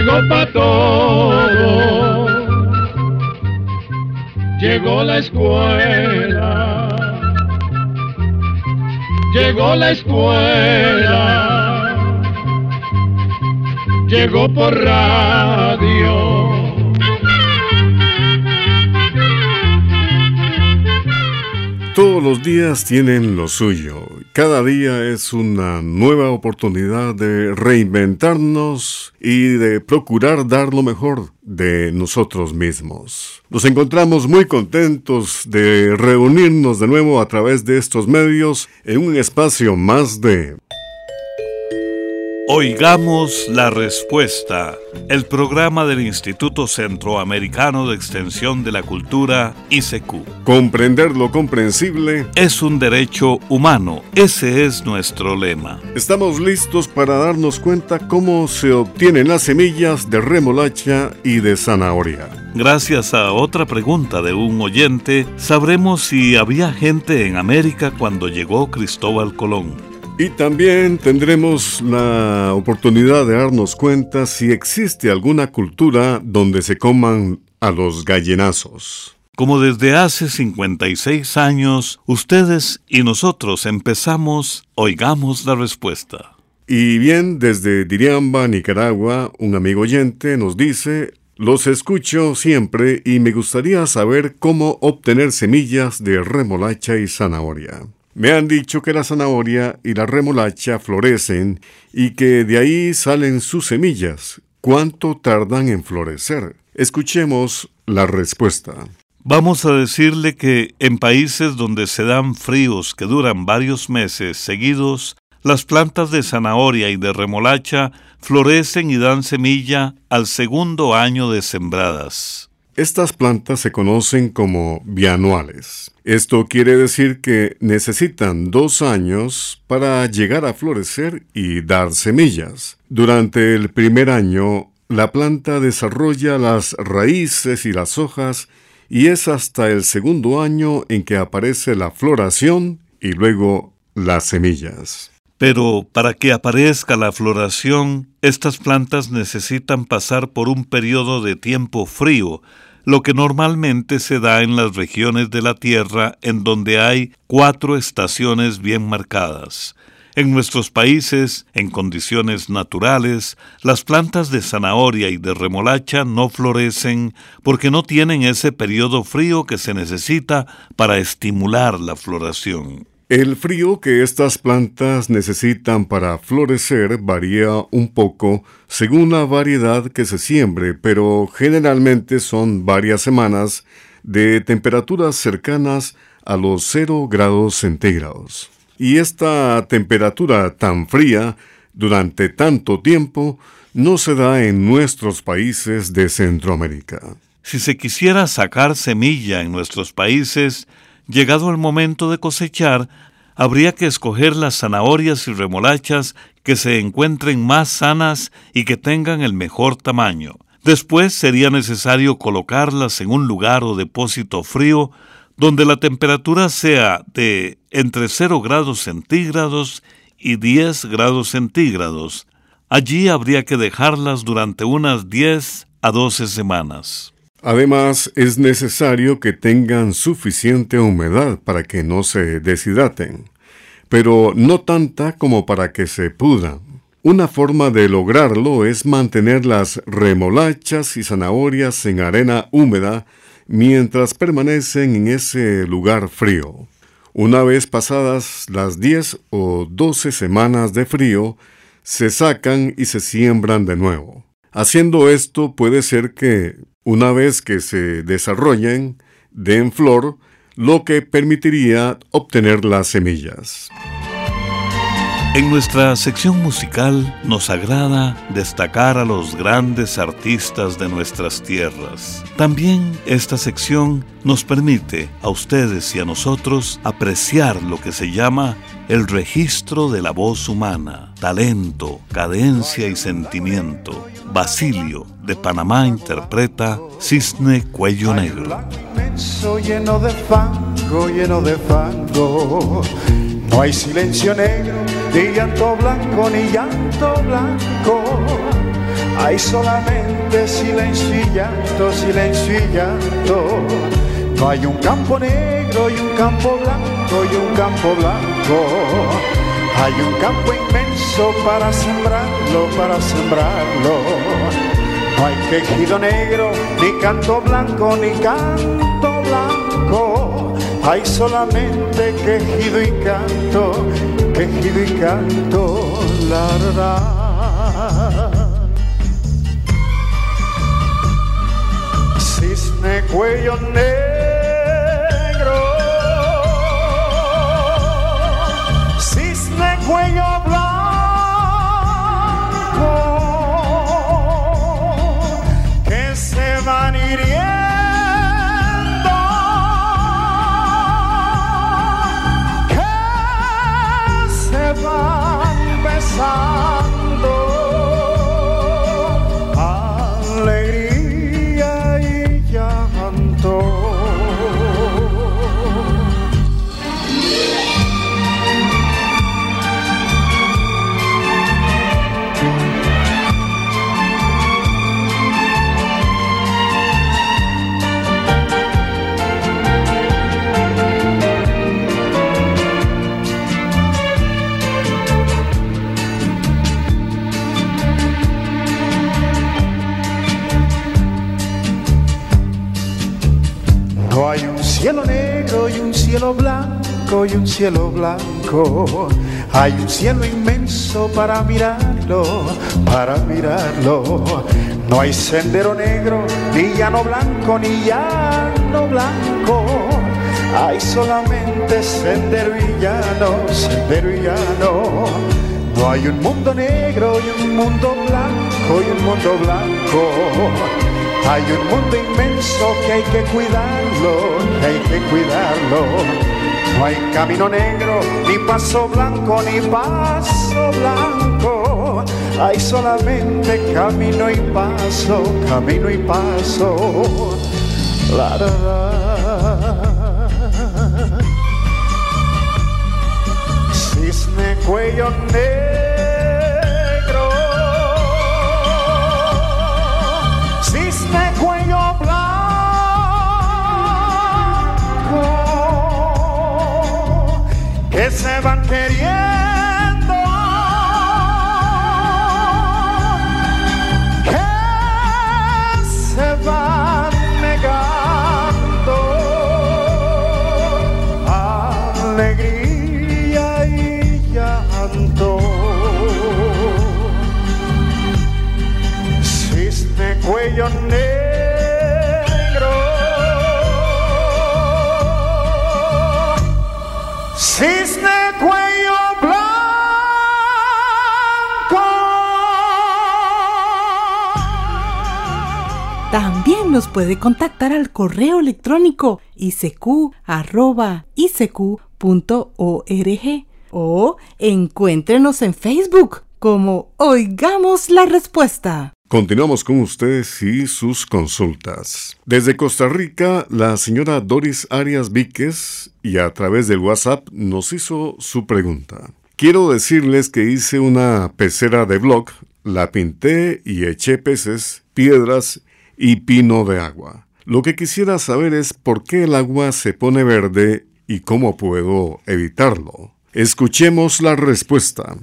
Llegó pa' todo, llegó la escuela, llegó la escuela, llegó por radio. Todos los días tienen lo suyo. Cada día es una nueva oportunidad de reinventarnos y de procurar dar lo mejor de nosotros mismos. Nos encontramos muy contentos de reunirnos de nuevo a través de estos medios en un espacio más de Oigamos la respuesta, el programa del Instituto Centroamericano de Extensión de la Cultura, ICQ. Comprender lo comprensible es un derecho humano, ese es nuestro lema. Estamos listos para darnos cuenta cómo se obtienen las semillas de remolacha y de zanahoria. Gracias a otra pregunta de un oyente, sabremos si había gente en América cuando llegó Cristóbal Colón. Y también tendremos la oportunidad de darnos cuenta si existe alguna cultura donde se coman a los gallinazos. Como desde hace 56 años, ustedes y nosotros empezamos, oigamos la respuesta. Y bien, desde Diriamba, Nicaragua, un amigo oyente nos dice, los escucho siempre y me gustaría saber cómo obtener semillas de remolacha y zanahoria. Me han dicho que la zanahoria y la remolacha florecen y que de ahí salen sus semillas. ¿Cuánto tardan en florecer? Escuchemos la respuesta. Vamos a decirle que en países donde se dan fríos que duran varios meses seguidos, las plantas de zanahoria y de remolacha florecen y dan semilla al segundo año de sembradas. Estas plantas se conocen como bianuales. Esto quiere decir que necesitan dos años para llegar a florecer y dar semillas. Durante el primer año, la planta desarrolla las raíces y las hojas y es hasta el segundo año en que aparece la floración y luego las semillas. Pero para que aparezca la floración, estas plantas necesitan pasar por un periodo de tiempo frío, lo que normalmente se da en las regiones de la Tierra en donde hay cuatro estaciones bien marcadas. En nuestros países, en condiciones naturales, las plantas de zanahoria y de remolacha no florecen porque no tienen ese periodo frío que se necesita para estimular la floración. El frío que estas plantas necesitan para florecer varía un poco según la variedad que se siembre, pero generalmente son varias semanas de temperaturas cercanas a los 0 grados centígrados. Y esta temperatura tan fría durante tanto tiempo no se da en nuestros países de Centroamérica. Si se quisiera sacar semilla en nuestros países, Llegado el momento de cosechar, habría que escoger las zanahorias y remolachas que se encuentren más sanas y que tengan el mejor tamaño. Después sería necesario colocarlas en un lugar o depósito frío donde la temperatura sea de entre 0 grados centígrados y 10 grados centígrados. Allí habría que dejarlas durante unas 10 a 12 semanas. Además, es necesario que tengan suficiente humedad para que no se deshidraten, pero no tanta como para que se pudan. Una forma de lograrlo es mantener las remolachas y zanahorias en arena húmeda mientras permanecen en ese lugar frío. Una vez pasadas las 10 o 12 semanas de frío, se sacan y se siembran de nuevo. Haciendo esto puede ser que Una vez que se desarrollen, den flor, lo que permitiría obtener las semillas. En nuestra sección musical nos agrada destacar a los grandes artistas de nuestras tierras. También esta sección nos permite a ustedes y a nosotros apreciar lo que se llama el registro de la voz humana, talento, cadencia y sentimiento. Basilio de Panamá interpreta Cisne Cuello Negro. lleno de fango, lleno de fango. No hay silencio negro, ni llanto blanco, ni llanto blanco. Hay solamente silencio y llanto, silencio y llanto. Hay un campo negro y un campo blanco y un campo blanco. Hay un campo inmenso para sembrarlo, para sembrarlo. No hay quejido negro, ni canto blanco, ni canto blanco. Hay solamente quejido y canto, quejido y canto, la, la. Cisne cuello negro cuello blanco y un cielo blanco. Hay un cielo inmenso para mirarlo, para mirarlo. No hay sendero negro, ni llano blanco, ni llano blanco. Hay solamente sendero y llano, sendero y llano. No hay un mundo negro y un mundo blanco y un mundo blanco. Hay un mundo inmenso que hay que cuidarlo, que hay que cuidarlo. No hay camino negro, ni paso blanco, ni paso blanco. Hay solamente camino y paso, camino y paso. La, la. Cisne cuello negro se van queriendo. Nos puede contactar al correo electrónico isq.org o encuéntrenos en Facebook como Oigamos la Respuesta. Continuamos con ustedes y sus consultas. Desde Costa Rica, la señora Doris Arias Víquez y a través del WhatsApp nos hizo su pregunta. Quiero decirles que hice una pecera de blog, la pinté y eché peces, piedras y pino de agua. Lo que quisiera saber es por qué el agua se pone verde y cómo puedo evitarlo. Escuchemos la respuesta.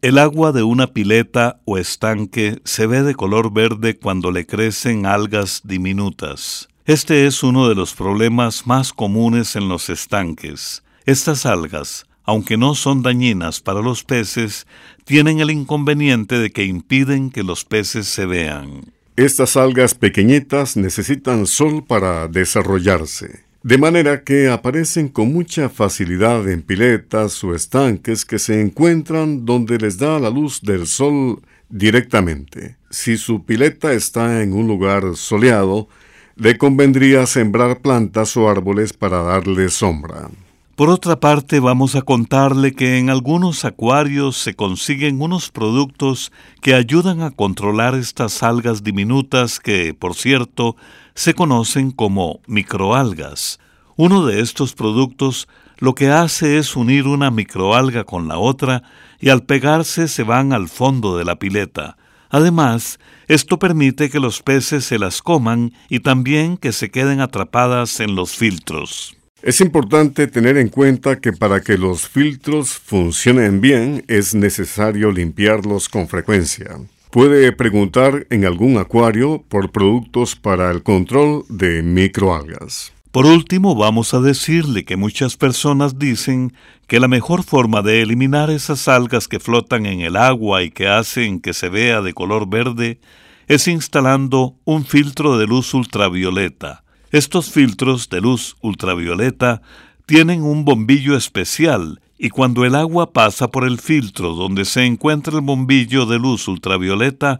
El agua de una pileta o estanque se ve de color verde cuando le crecen algas diminutas. Este es uno de los problemas más comunes en los estanques. Estas algas, aunque no son dañinas para los peces, tienen el inconveniente de que impiden que los peces se vean. Estas algas pequeñitas necesitan sol para desarrollarse, de manera que aparecen con mucha facilidad en piletas o estanques que se encuentran donde les da la luz del sol directamente. Si su pileta está en un lugar soleado, le convendría sembrar plantas o árboles para darle sombra. Por otra parte, vamos a contarle que en algunos acuarios se consiguen unos productos que ayudan a controlar estas algas diminutas que, por cierto, se conocen como microalgas. Uno de estos productos lo que hace es unir una microalga con la otra y al pegarse se van al fondo de la pileta. Además, esto permite que los peces se las coman y también que se queden atrapadas en los filtros. Es importante tener en cuenta que para que los filtros funcionen bien es necesario limpiarlos con frecuencia. Puede preguntar en algún acuario por productos para el control de microalgas. Por último, vamos a decirle que muchas personas dicen que la mejor forma de eliminar esas algas que flotan en el agua y que hacen que se vea de color verde es instalando un filtro de luz ultravioleta. Estos filtros de luz ultravioleta tienen un bombillo especial y cuando el agua pasa por el filtro donde se encuentra el bombillo de luz ultravioleta,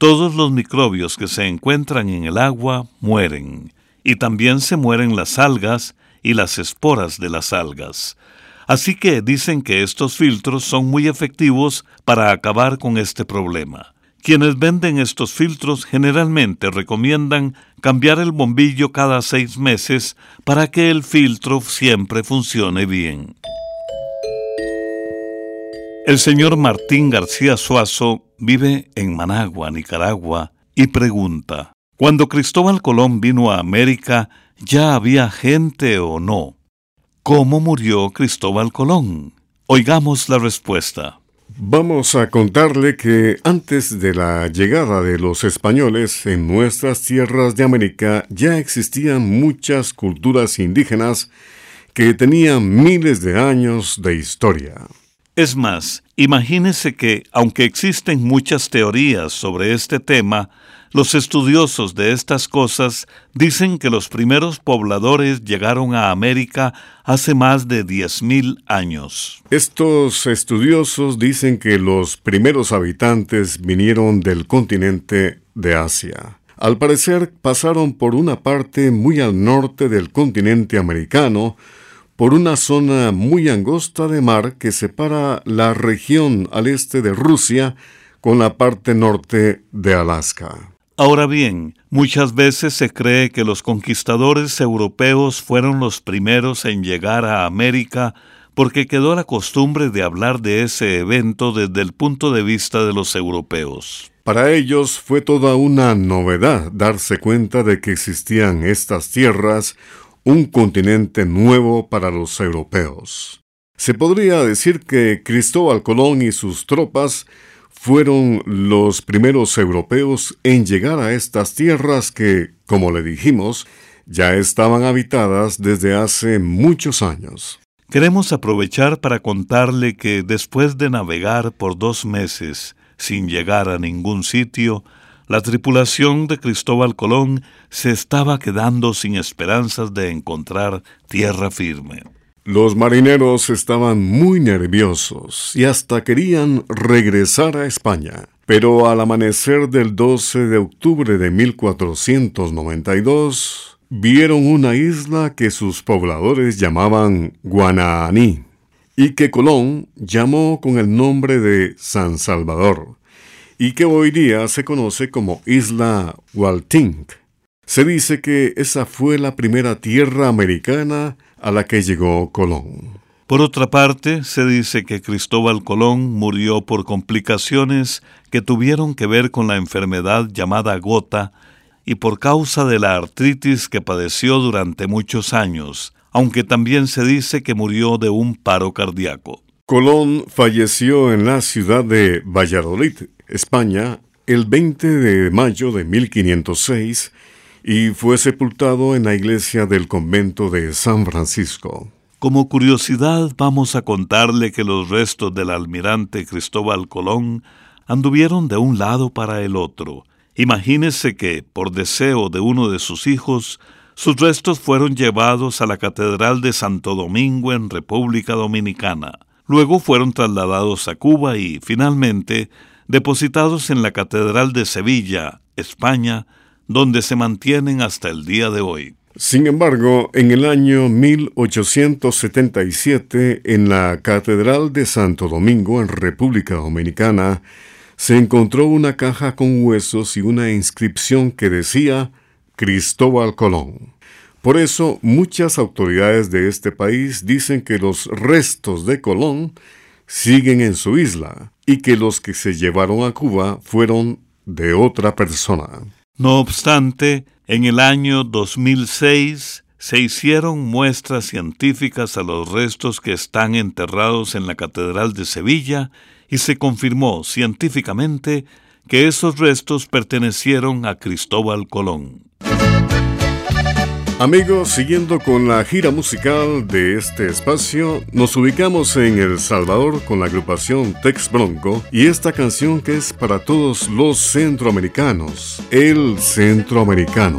todos los microbios que se encuentran en el agua mueren. Y también se mueren las algas y las esporas de las algas. Así que dicen que estos filtros son muy efectivos para acabar con este problema. Quienes venden estos filtros generalmente recomiendan cambiar el bombillo cada seis meses para que el filtro siempre funcione bien. El señor Martín García Suazo vive en Managua, Nicaragua, y pregunta, ¿cuando Cristóbal Colón vino a América ya había gente o no? ¿Cómo murió Cristóbal Colón? Oigamos la respuesta. Vamos a contarle que antes de la llegada de los españoles en nuestras tierras de América ya existían muchas culturas indígenas que tenían miles de años de historia. Es más, imagínese que, aunque existen muchas teorías sobre este tema, los estudiosos de estas cosas dicen que los primeros pobladores llegaron a América hace más de 10.000 años. Estos estudiosos dicen que los primeros habitantes vinieron del continente de Asia. Al parecer pasaron por una parte muy al norte del continente americano, por una zona muy angosta de mar que separa la región al este de Rusia con la parte norte de Alaska. Ahora bien, muchas veces se cree que los conquistadores europeos fueron los primeros en llegar a América porque quedó la costumbre de hablar de ese evento desde el punto de vista de los europeos. Para ellos fue toda una novedad darse cuenta de que existían estas tierras, un continente nuevo para los europeos. Se podría decir que Cristóbal Colón y sus tropas fueron los primeros europeos en llegar a estas tierras que, como le dijimos, ya estaban habitadas desde hace muchos años. Queremos aprovechar para contarle que después de navegar por dos meses sin llegar a ningún sitio, la tripulación de Cristóbal Colón se estaba quedando sin esperanzas de encontrar tierra firme. Los marineros estaban muy nerviosos y hasta querían regresar a España. Pero al amanecer del 12 de octubre de 1492, vieron una isla que sus pobladores llamaban Guananí y que Colón llamó con el nombre de San Salvador y que hoy día se conoce como Isla Walting. Se dice que esa fue la primera tierra americana a la que llegó Colón. Por otra parte, se dice que Cristóbal Colón murió por complicaciones que tuvieron que ver con la enfermedad llamada gota y por causa de la artritis que padeció durante muchos años, aunque también se dice que murió de un paro cardíaco. Colón falleció en la ciudad de Valladolid, España, el 20 de mayo de 1506 y fue sepultado en la iglesia del convento de San Francisco. Como curiosidad vamos a contarle que los restos del almirante Cristóbal Colón anduvieron de un lado para el otro, Imagínese que, por deseo de uno de sus hijos, sus restos fueron llevados a la Catedral de Santo Domingo en República Dominicana. Luego fueron trasladados a Cuba y, finalmente, depositados en la Catedral de Sevilla, España, donde se mantienen hasta el día de hoy. Sin embargo, en el año 1877, en la Catedral de Santo Domingo, en República Dominicana, se encontró una caja con huesos y una inscripción que decía Cristóbal Colón. Por eso, muchas autoridades de este país dicen que los restos de Colón siguen en su isla y que los que se llevaron a Cuba fueron de otra persona. No obstante, en el año 2006 se hicieron muestras científicas a los restos que están enterrados en la Catedral de Sevilla y se confirmó científicamente que esos restos pertenecieron a Cristóbal Colón. Amigos, siguiendo con la gira musical de este espacio, nos ubicamos en El Salvador con la agrupación Tex Bronco y esta canción que es para todos los centroamericanos, El Centroamericano.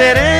seré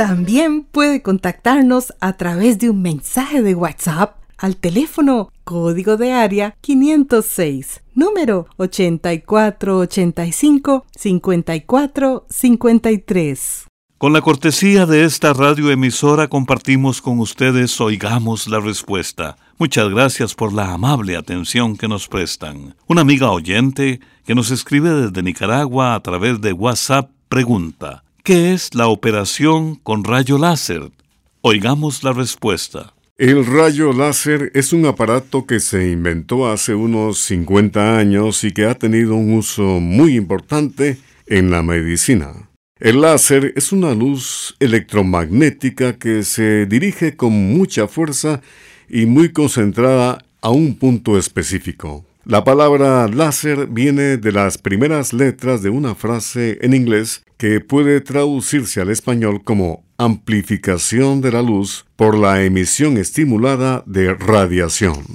También puede contactarnos a través de un mensaje de WhatsApp al teléfono código de área 506, número 8485-5453. Con la cortesía de esta radioemisora compartimos con ustedes Oigamos la Respuesta. Muchas gracias por la amable atención que nos prestan. Una amiga oyente que nos escribe desde Nicaragua a través de WhatsApp pregunta, ¿Qué es la operación con rayo láser? Oigamos la respuesta. El rayo láser es un aparato que se inventó hace unos 50 años y que ha tenido un uso muy importante en la medicina. El láser es una luz electromagnética que se dirige con mucha fuerza y muy concentrada a un punto específico. La palabra láser viene de las primeras letras de una frase en inglés que puede traducirse al español como amplificación de la luz por la emisión estimulada de radiación.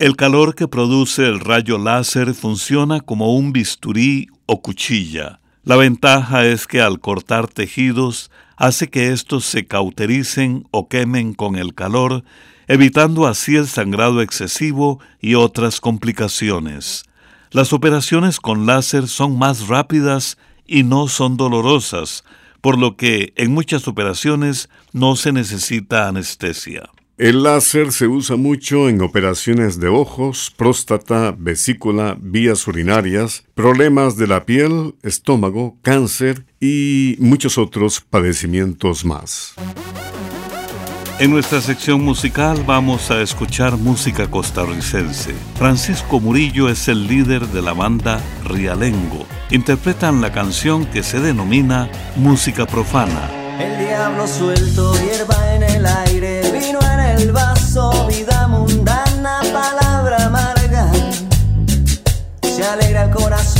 El calor que produce el rayo láser funciona como un bisturí o cuchilla. La ventaja es que al cortar tejidos hace que estos se cautericen o quemen con el calor, evitando así el sangrado excesivo y otras complicaciones. Las operaciones con láser son más rápidas y no son dolorosas, por lo que en muchas operaciones no se necesita anestesia. El láser se usa mucho en operaciones de ojos, próstata, vesícula, vías urinarias, problemas de la piel, estómago, cáncer y muchos otros padecimientos más. En nuestra sección musical vamos a escuchar música costarricense. Francisco Murillo es el líder de la banda Rialengo. Interpretan la canción que se denomina Música Profana. El diablo suelto, hierba en el aire, vino en el vaso, vida mundana, palabra amarga. Se alegra el corazón.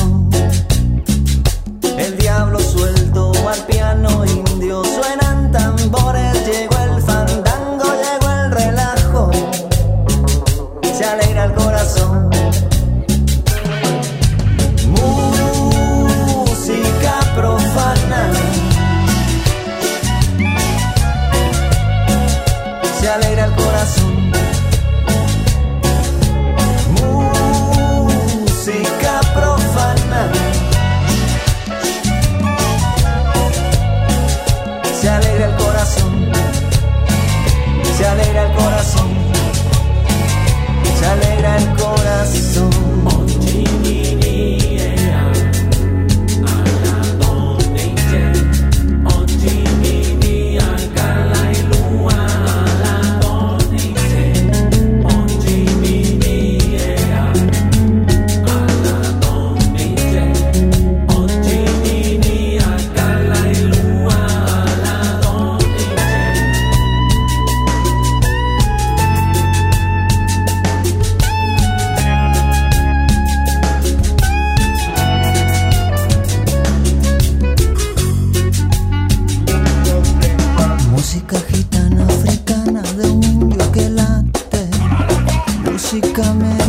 Música meridiana,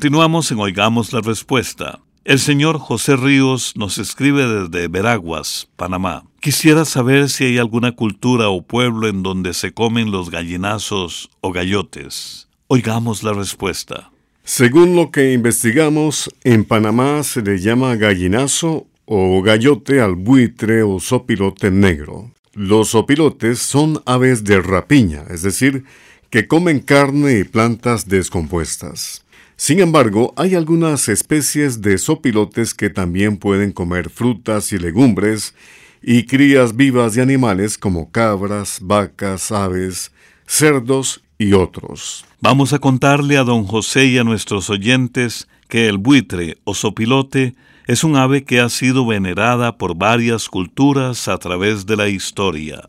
Continuamos en Oigamos la Respuesta. El señor José Ríos nos escribe desde Veraguas, Panamá. Quisiera saber si hay alguna cultura o pueblo en donde se comen los gallinazos o gallotes. Oigamos la respuesta. Según lo que investigamos, en Panamá se le llama gallinazo o gallote al buitre o sopilote negro. Los sopilotes son aves de rapiña, es decir, que comen carne y plantas descompuestas. Sin embargo, hay algunas especies de sopilotes que también pueden comer frutas y legumbres y crías vivas de animales como cabras, vacas, aves, cerdos y otros. Vamos a contarle a don José y a nuestros oyentes que el buitre o sopilote es un ave que ha sido venerada por varias culturas a través de la historia.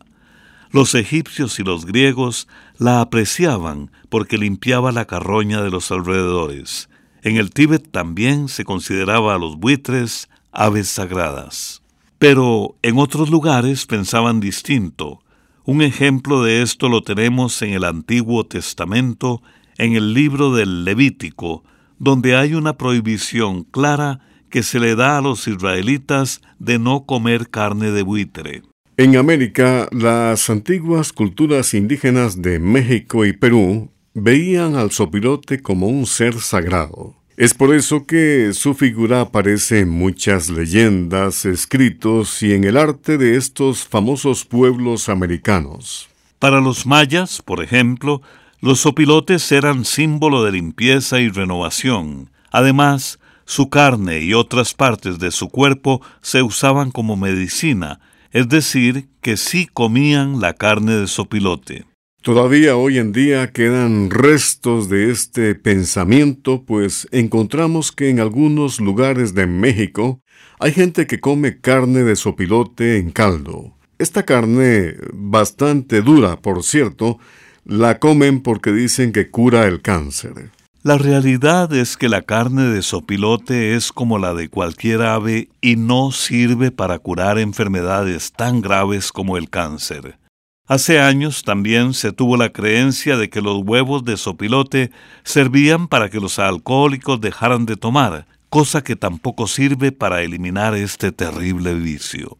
Los egipcios y los griegos la apreciaban porque limpiaba la carroña de los alrededores. En el Tíbet también se consideraba a los buitres aves sagradas. Pero en otros lugares pensaban distinto. Un ejemplo de esto lo tenemos en el Antiguo Testamento, en el libro del Levítico, donde hay una prohibición clara que se le da a los israelitas de no comer carne de buitre. En América, las antiguas culturas indígenas de México y Perú veían al sopilote como un ser sagrado. Es por eso que su figura aparece en muchas leyendas, escritos y en el arte de estos famosos pueblos americanos. Para los mayas, por ejemplo, los sopilotes eran símbolo de limpieza y renovación. Además, su carne y otras partes de su cuerpo se usaban como medicina, es decir, que sí comían la carne de sopilote. Todavía hoy en día quedan restos de este pensamiento, pues encontramos que en algunos lugares de México hay gente que come carne de sopilote en caldo. Esta carne, bastante dura, por cierto, la comen porque dicen que cura el cáncer. La realidad es que la carne de sopilote es como la de cualquier ave y no sirve para curar enfermedades tan graves como el cáncer. Hace años también se tuvo la creencia de que los huevos de sopilote servían para que los alcohólicos dejaran de tomar, cosa que tampoco sirve para eliminar este terrible vicio.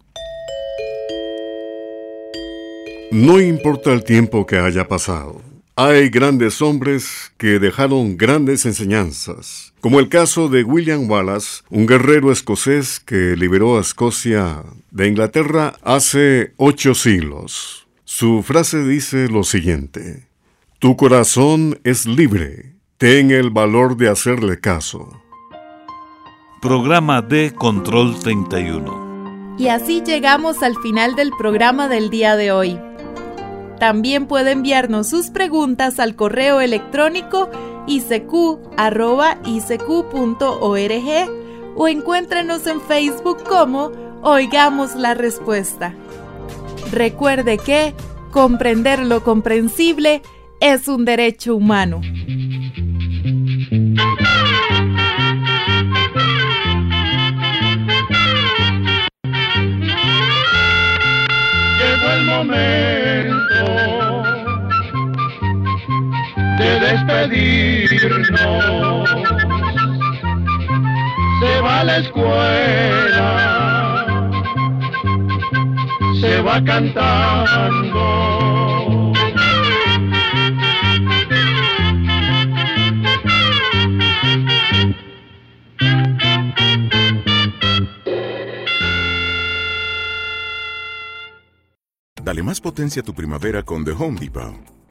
No importa el tiempo que haya pasado. Hay grandes hombres que dejaron grandes enseñanzas, como el caso de William Wallace, un guerrero escocés que liberó a Escocia de Inglaterra hace ocho siglos. Su frase dice lo siguiente, Tu corazón es libre, ten el valor de hacerle caso. Programa de Control 31. Y así llegamos al final del programa del día de hoy. También puede enviarnos sus preguntas al correo electrónico icq.org o encuéntrenos en Facebook como Oigamos la Respuesta. Recuerde que comprender lo comprensible es un derecho humano. Llegó el momento despedirnos. Se va a la escuela, se va cantando. Dale más potencia a tu primavera con The Home Depot.